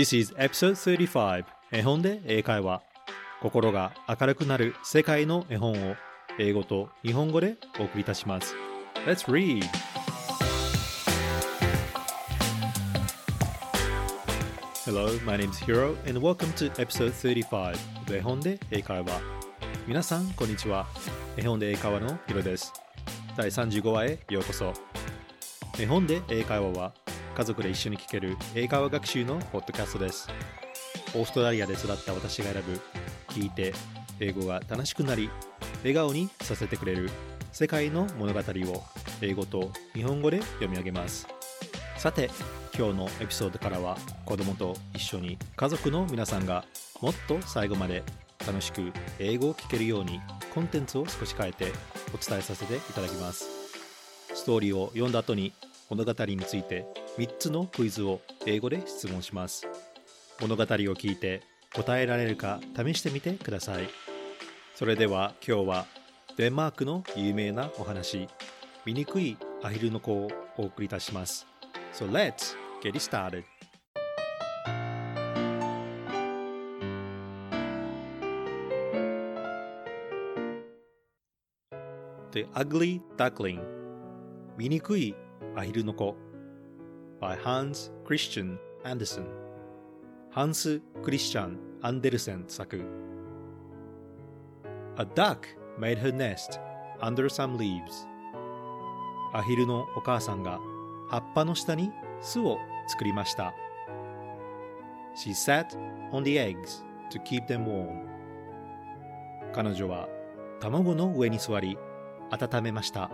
This is episode 35絵本で英会話心が明るくなる世界の絵本を英語と日本語でお送りいたします。Let's read! Hello, my name is Hiro and welcome to episode 35絵本で英会話。皆さんこんにちは。絵本で英会話のヒロです。第35話へようこそ。絵本で英会話は家族で一緒に聞ける英会話学習のポッドキャストです。オーストラリアで育った私が選ぶ聞いて英語が楽しくなり笑顔にさせてくれる世界の物語を英語と日本語で読み上げます。さて今日のエピソードからは子供と一緒に家族の皆さんがもっと最後まで楽しく英語を聞けるようにコンテンツを少し変えてお伝えさせていただきます。ストーリーを読んだ後に物語について3つのクイズを英語で質問します。物語を聞いて答えられるか試してみてください。それでは今日はデンマークの有名なお話醜いアヒルの子をお送りいたします。So let's get it started. The Ugly Duckling 醜いアヒルの子。By Hans Christian Andersen ハンス・クリスチャン・アンデルセン作 A duck made her nest under some leaves アヒルのお母さんが葉っぱの下に巣を作りました She sat on the eggs to keep them warm 彼女は卵の上に座り温めました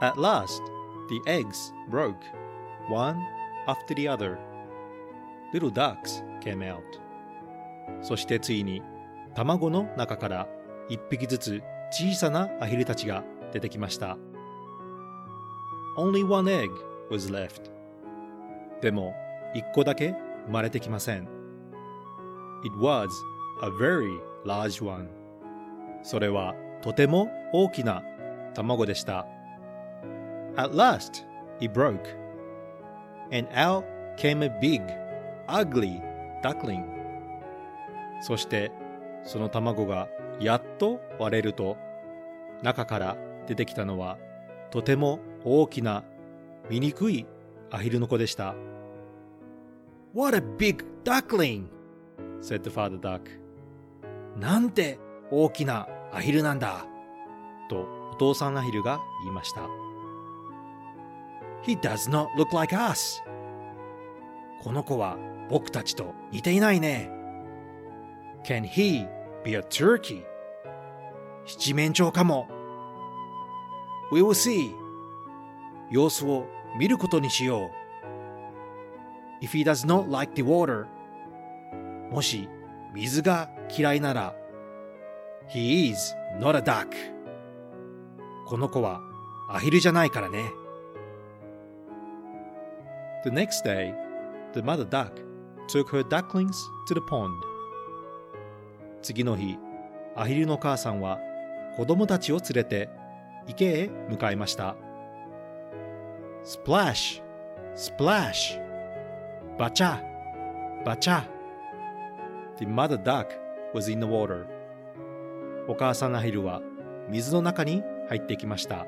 At last, the eggs broke, one after the other. Little ducks came out. そしてついに卵の中から一匹ずつ小さなアヒルたちが出てきました。Only one egg was left. でも一個だけ生まれてきません。It was a very large one. それはとても大きな卵でした。At last, it broke, and out came a big, ugly duckling. そして、その卵がやっと割れると、中から出てきたのは、とても大きな、醜いアヒルの子でした。What a big duckling! said the father duck. なんて大きなアヒルなんだとお父さんアヒルが言いました。He does not look like us. この子は僕たちと似ていないね。Can he be a turkey? 七面鳥かも。We will see. 様子を見ることにしよう。If he does not like the water, もし水が嫌いなら、He is not a duck. この子はアヒルじゃないからね。The next day, the mother duck took her ducklings to the pond. 次の日、アヒルの母さんは子供たちを連れて池へ向かいました。Splash! Splash! バチャバチャ The mother duck was in the water. お母さんアヒルは水の中に入ってきました。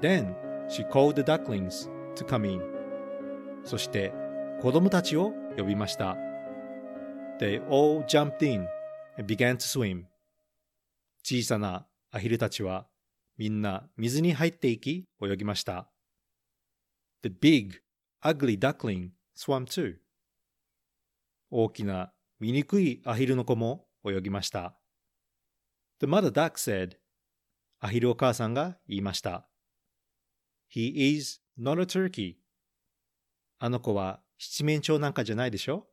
Then she called the ducklings to come in. そして子供たちを呼びました。They all jumped in and began to swim. 小さなアヒルたちはみんな水に入っていき泳ぎました。The big, ugly duckling swam too. 大きな醜いアヒルの子も泳ぎました。The mother duck said, アヒルお母さんが言いました。He is not a turkey. あの子は七面鳥なんかじゃないでしょ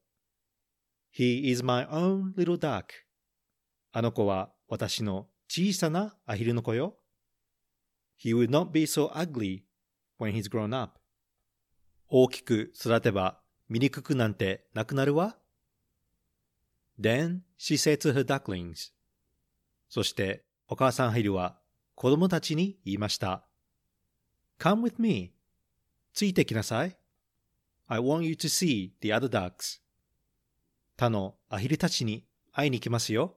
?He is my own little duck. あの子は私の小さなアヒルの子よ。He will not be so ugly when he's grown up. 大きく育てば醜くなんてなくなるわ。Then she said to her ducklings. そしてお母さんアヒルは子供たちに言いました。Come with me. ついてきなさい。I want you to see the other ducks. 他のアヒルたちに会いに来ますよ。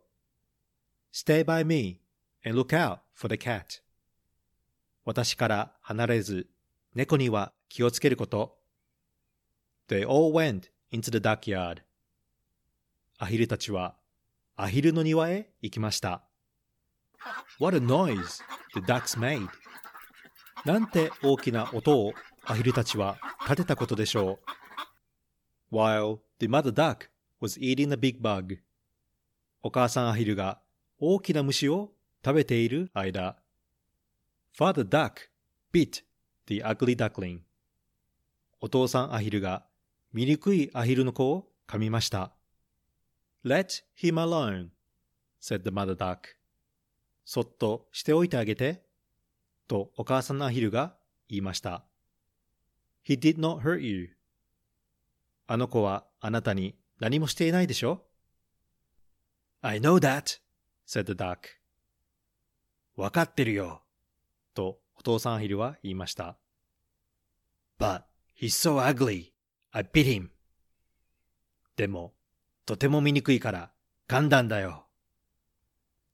Stay by me and look out for the cat. 私から離れず、猫には気をつけること。They all went into the duckyard. アヒルたちはアヒルの庭へ行きました。What a noise the ducks made! なんて大きな音をアヒルたちは立てたことでしょう。While the mother duck was eating a big bug. お母さんアヒルが大きな虫を食べている間、Father duck bit the ugly duckling. お父さんアヒルが醜いアヒルの子を噛みました。Let him alone, said the mother duck. そっとしておいてあげて、とお母さんのアヒルが言いました。He did not hurt you. あの子はあなたに何もしていないでしょ ?I know that, said the duck. わかってるよ。とお父さんアヒルは言いました。But he's so ugly. I bit him. でも、とても醜いから噛んだんだよ。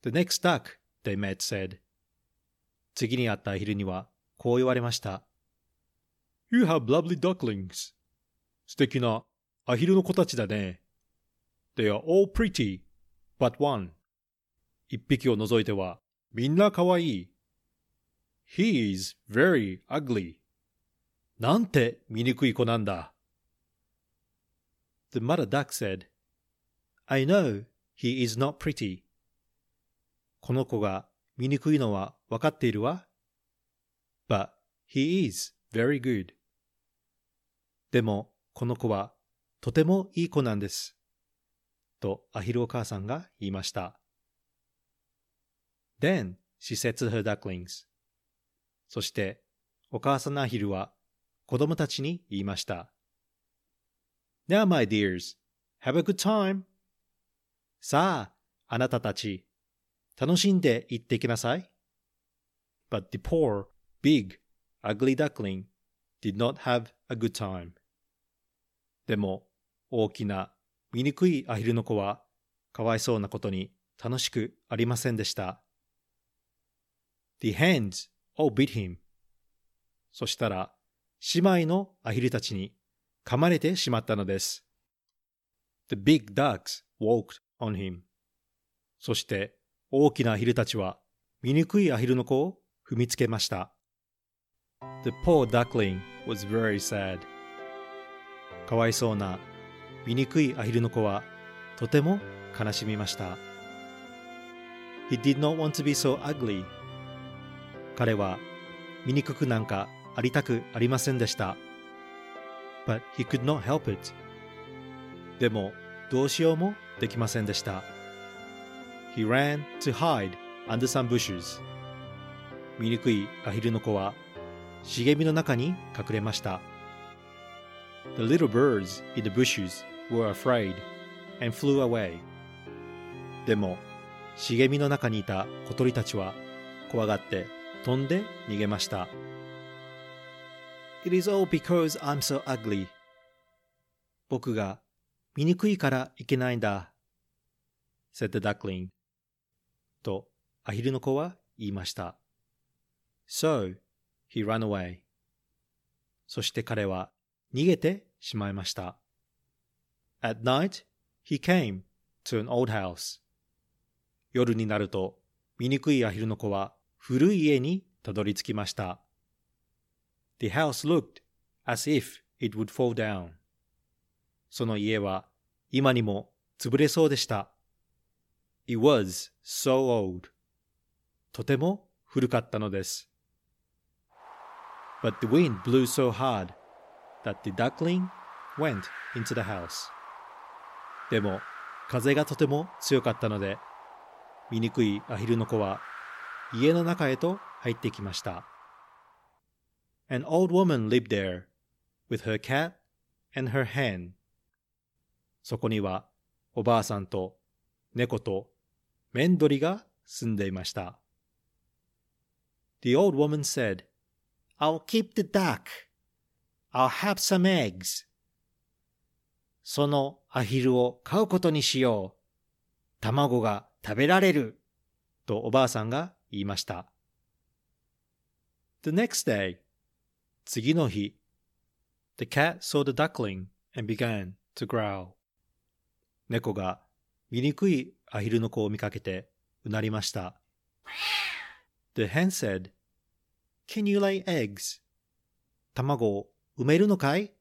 The next duck they met said. 次に会ったアヒルにはこう言われました。You have lovely ducklings. 素敵なアヒルの子たちだね。They are all pretty, but one. 一匹を除いてはみんな可愛いい。He is very ugly. なんて醜い子なんだ。The mother duck said, I know he is not pretty. この子が醜いのは分かっているわ。But he is very good. でも、この子はとてもいい子なんです。とアヒルお母さんが言いました。Then she said to her ducklings. そして、お母さんのアヒルは子供たちに言いました。Now, my dears, have a good time. さあ、あなたたち、楽しんで行ってきなさい。But the poor, big, ugly duckling did not have a good time. でも、大きな、醜いアヒルの子は、かわいそうなことに楽しくありませんでした。The hands all bit him. そしたら、姉妹のアヒルたちに噛まれてしまったのです。The big ducks walked on him. そして、大きなアヒルたちは、醜いアヒルの子を踏みつけました。The poor duckling was very sad. かわいそうな醜いアヒルの子はとても悲しみました。He did not want to be so ugly. 彼は醜くなんかありたくありませんでした。But he could not help it. でもどうしようもできませんでした。He ran to hide under some bushes. 醜いアヒルの子は茂みの中に隠れました。The little birds in the bushes were afraid and flew away. でも、茂みの中にいた小鳥たちは怖がって飛んで逃げました。It is all because I'm so ugly. 僕が醜いからいけないんだ。said the duckling. とアヒルの子は言いました。So, he ran away. そして彼は逃げてしまいました。At night, he came to an old house. 夜になると、醜いアヒルの子は古い家にたどり着きました。The house looked as if it would fall down. その家は今にも潰れそうでした。It was so old. とても古かったのです。But the wind blew so hard that the duckling went into the house. でも、風がとても強かったので、醜いアヒルの子は家の中へと入ってきました。An old woman lived there with her cat and her hen. そこにはおばあさんと猫とメンドリが住んでいました。The old woman said, I'll keep the duck. I'll have some eggs そのアヒルを飼うことにしよう。卵が食べられる。とおばあさんが言いました。The next day, 次の日、The cat saw the duckling and began to growl. 猫が醜いアヒルの子を見かけてうなりました。The hen said, Can you lay eggs? 卵を埋めるのかい？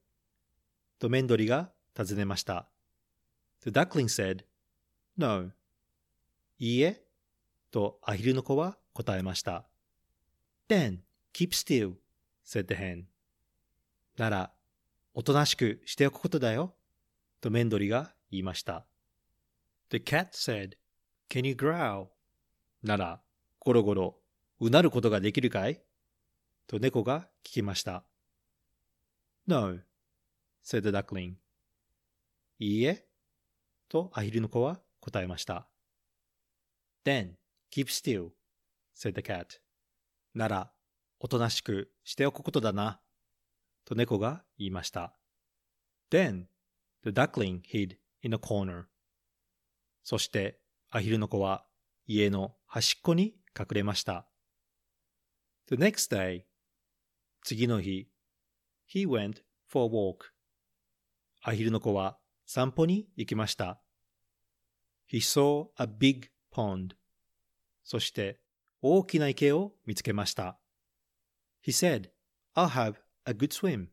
とメンドリが尋ねました。The duckling said, No. いいえ。とアヒルの子は答えました。Then, keep still, said the hen. なら、おとなしくしておくことだよ。とメンドリが言いました。The cat said, Can you growl? なら、ゴロゴロ、うなることができるかい？と猫が聞きました。No, said the duckling. いいえ、とアヒルの子は答えました。Then, keep still, said the cat. なら、おとなしくしておくことだな。と猫が言いました。Then, the duckling hid in a corner. そして、アヒルの子は家の端っこに隠れました。The next day, 次の日、he went for a walk. アヒルの子は散歩に行きました。He saw a big pond. そして大きな池を見つけました。He said, I'll have a good swim.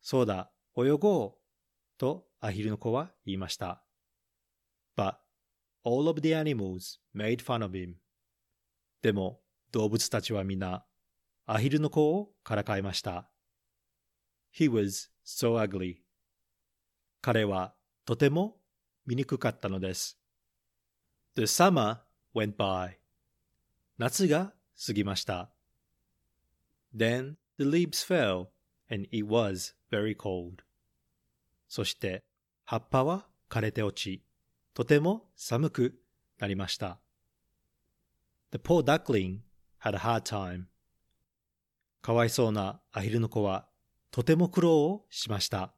そうだ、泳ごう。とアヒルの子は言いました。But all of the animals made fun of him. でも動物たちは皆アヒルの子をからかいました。He was so ugly. 彼はとても醜かったのです。The summer went by. 夏が過ぎました。Then the leaves fell and it was very cold. そして葉っぱは枯れて落ち、とても寒くなりました。The poor duckling had a hard time. かわいそうなアヒルの子はとても苦労をしました。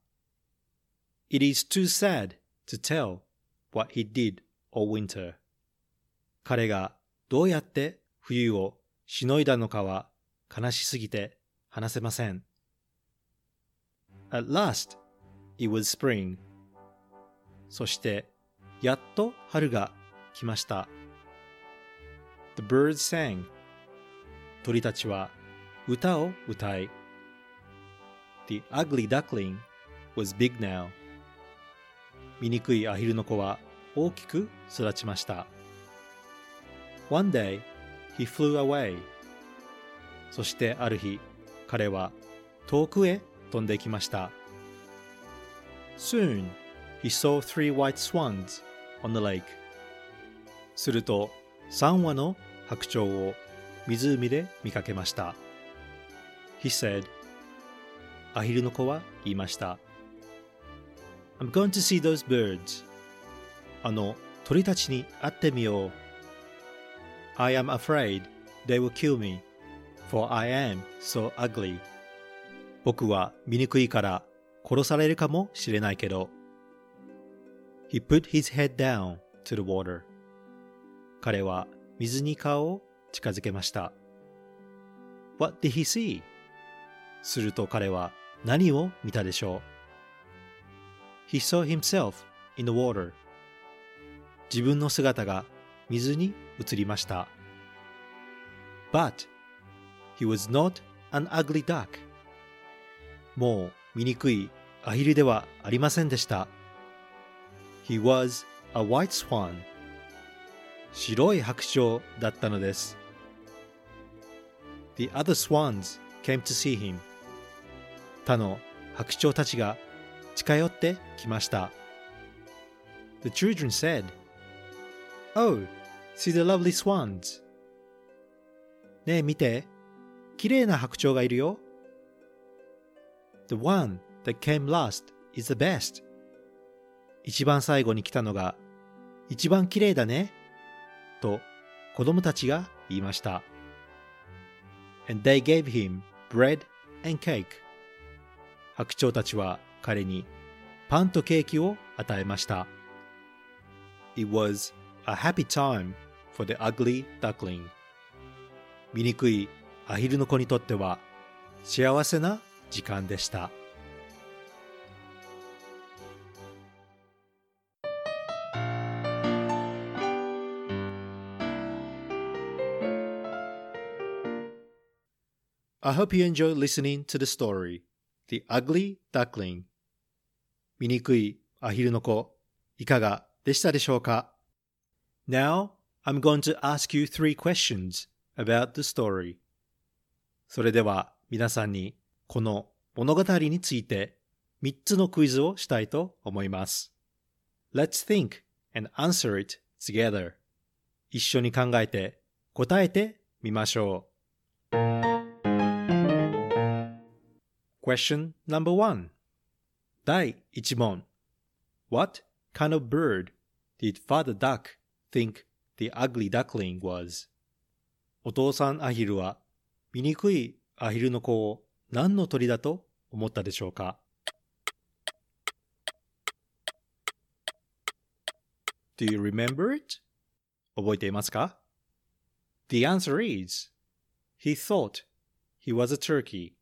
It is too sad to tell what he did all winter. 彼がどうやって冬をしのいだのかは悲しすぎて話せません。At last, it was spring. そして、やっと春が来ました。The birds sang. 鳥たちは歌を歌い。The ugly duckling was big now. 醜いアヒルの子は大きく育ちました。One day, he flew away. そしてある日、彼は遠くへ飛んでいきました。Soon, he saw three white swans on the lake. すると、3羽の白鳥を湖で見かけました。He said, アヒルの子は言いました。I'm going to see those birds. あの鳥たちに会ってみよう。I am afraid they will kill me, for I am so ugly. 僕は醜いから殺されるかもしれないけど。He put his head down to the water. 彼は水に顔を近づけました。What did he see? すると彼は何を見たでしょう He saw himself in the water. 自分の姿が水に映りました。But he was not an ugly duck. もう醜いアヒルではありませんでした。He was a white swan. 白い白鳥だったのです。The other swans came to see him. 他の白鳥たちが近寄ってきました。The children said, Oh, see the lovely swans. ねえ見て、綺麗な白鳥がいるよ。The one that came last is the best. 一番最後に来たのが一番綺麗だね。と子供たちが言いました。And they gave him bread and cake. 白鳥たちは彼にパンとケーキを与えました。It was a happy time for the ugly duckling. 醜いアヒルの子にとっては幸せな時間でした。I hope you enjoy listening to the story, The Ugly Duckling. 醜いアヒルの子、いかがでしたでしょうか Now, I'm going to ask you three questions about the story. それでは皆さんにこの物語について3つのクイズをしたいと思います。Let's think and answer it together. 一緒に考えて答えてみましょう。Question number one 第1問 What kind of bird did Father Duck think the ugly duckling was? お父さんアヒルは醜いアヒルの子を何の鳥だと思ったでしょうか Do you remember it? 覚えていますか The answer is He thought he was a turkey.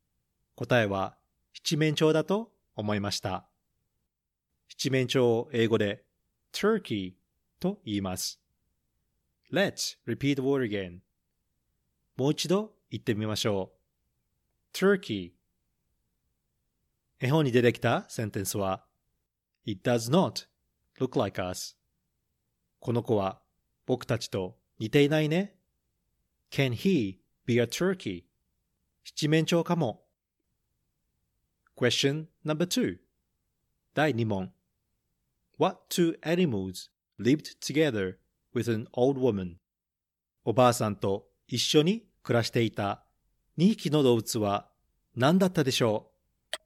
答えは七面鳥だと思いました。七面鳥を英語で turkey と言います。Let's repeat the word again. もう一度言ってみましょう。turkey 絵本に出てきたセンテンスは It does not look like us この子は僕たちと似ていないね。Can he be a turkey? 七面鳥かも。Question number two. 第2問 What two animals lived together with an old woman? おばあさんと一緒に暮らしていた2匹の動物は何だったでしょう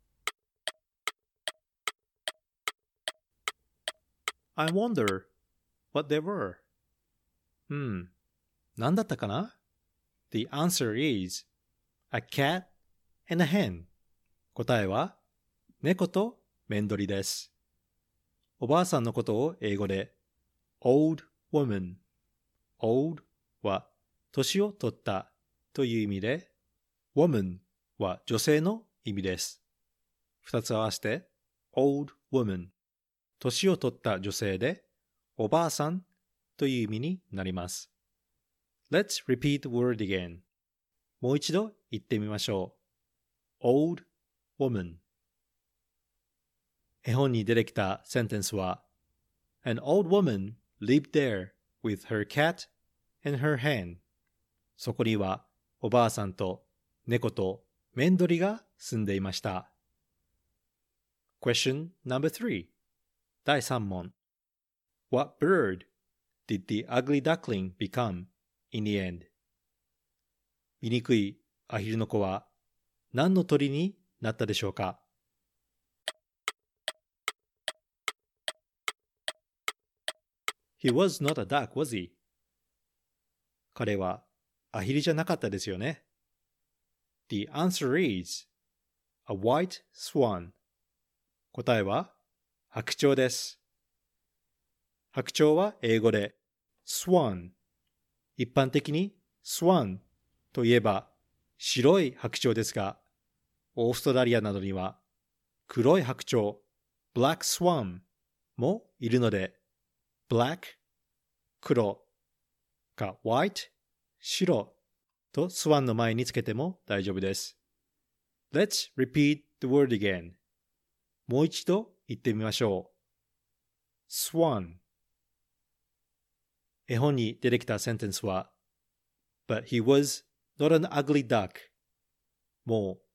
?I wonder what they were. うん。何だったかな ?The answer is a cat and a hen. 答えは、猫とメンドリです。おばあさんのことを英語で、old woman。old は、年を取ったという意味で、woman は女性の意味です。二つ合わせて、old woman。年を取った女性で、おばあさんという意味になります。Let's repeat the word again. もう一度言ってみましょう。old woman 絵本に出てきたセンテンスは An old woman lived there with her cat and her hen そこにはおばあさんと猫とメンドリが住んでいました Question number three 第3問 What bird did the ugly duckling become in the end? 醜いアヒルの子は何の鳥になったでしょうか？He was not a duck, was he? 彼はアヒルじゃなかったですよね。The answer is a white swan. 答えは白鳥です。白鳥は英語で swan。一般的に swan といえば白い白鳥ですが、オーストラリアなどには黒い白鳥 black swan もいるので black 黒か white 白と swan の前につけても大丈夫です。Let's repeat the word again. もう一度言ってみましょう。swan 絵本に出てきたセンテンスは But he was not an ugly duck. もう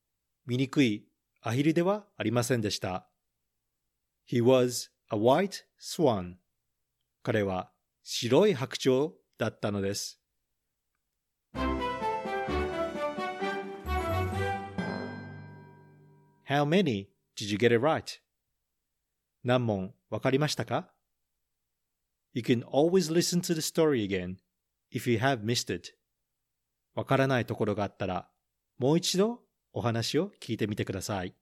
醜いアヒルではありませんでした。He was a white swan. 彼は白い白鳥だったのです。How many did you get it right? 何問わかりましたか You can always listen to the story again if you have missed it. わからないところがあったらもう一度お話を聞いてみてください。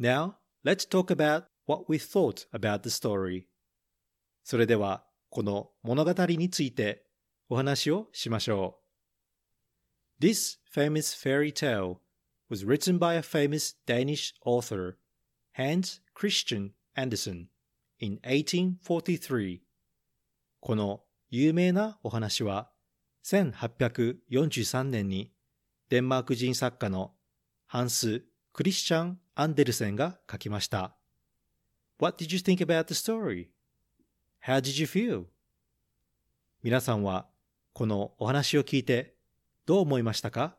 Now, let's talk about what we thought about the story. それでは、この物語についてお話をしましょう。This famous fairy tale was written by a famous Danish author, Hans Christian Andersen, in 1843. この有名なお話は1843年にデンマーク人作家のハンス・クリスチャン・アンデルセンが書きました。What did you think about the story? How did you feel? 皆さんはこのお話を聞いてどう思いましたか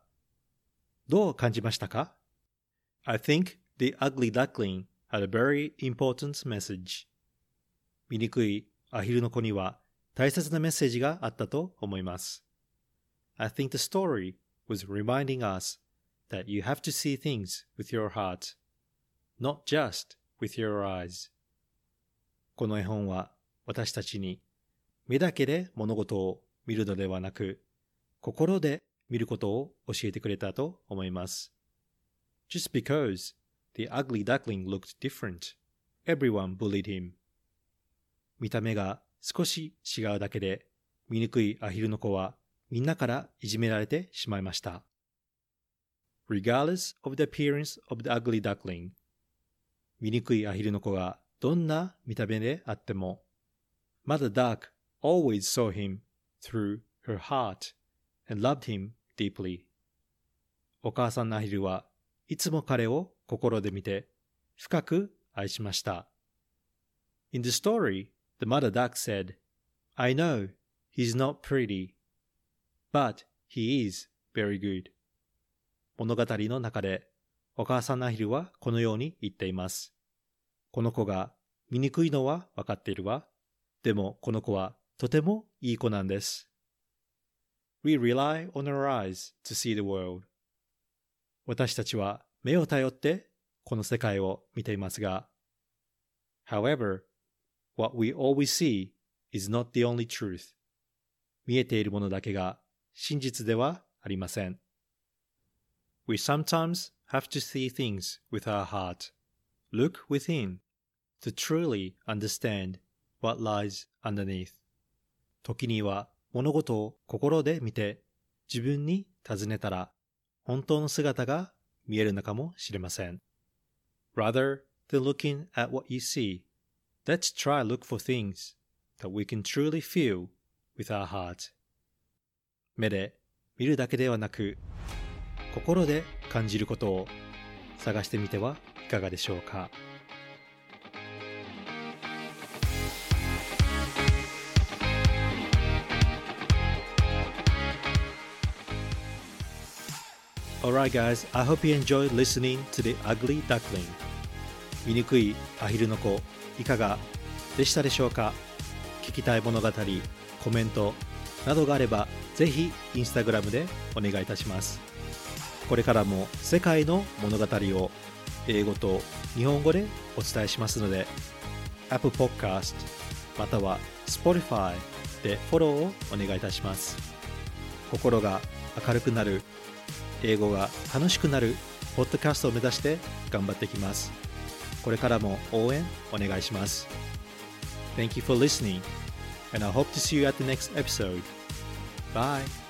どう感じましたか ?I think the ugly duckling had a very important message. 醜いアヒルの子には大切なメッセージがあったと思います。I think the story was reminding us that you have to see things with your heart, not just with your eyes. この絵本は私たちに目だけで物事を見るのではなく、心で見ることを教えてくれたと思います。Just because the ugly duckling looked different, everyone bullied him. 見た目が少し違うだけで、醜いアヒルの子はみんなからいじめられてしまいました。regardless of the appearance of the ugly duckling 醜いアヒルの子がどんな見た目であっても Mother Duck always saw him through her heart and loved him deeply お母さんのアヒルはいつも彼を心で見て深く愛しました In the story, the mother duck said, I know he's not pretty, but he is very good. 物語の中でお母さんのアヒルはこのように言っています。この子が醜いのは分かっているわ。でもこの子はとてもいい子なんです。We rely on our eyes to see the world. 私たちは目を頼ってこの世界を見ていますが、However, what we always see is not the only truth. 見えているものだけが真実ではありません。We sometimes have to see things with our heart, look within, to truly understand what lies underneath. 時には物事を心で見て自分に尋ねたら本当の姿が見えるのかもしれません。Rather than looking at what you see, let's try look for things that we can truly feel with our heart. 目で見るだけではなく心で感じることを探してみてはいかがでしょうか。Alright guys, I hope you enjoyed listening to the ugly duckling. 醜いアヒルの子いかがでしたでしょうか？聞きたい物語コメントなどがあればぜひインスタグラムでお願いいたします。これからも世界の物語を英語と日本語でお伝えしますので Apple Podcast または Spotify でフォローをお願いいたします。心が明るくなる英語が楽しくなるポッドキャストを目指して頑張っていきます。これからも応援お願いします。Thank you for listening and I hope to see you at the next episode. Bye.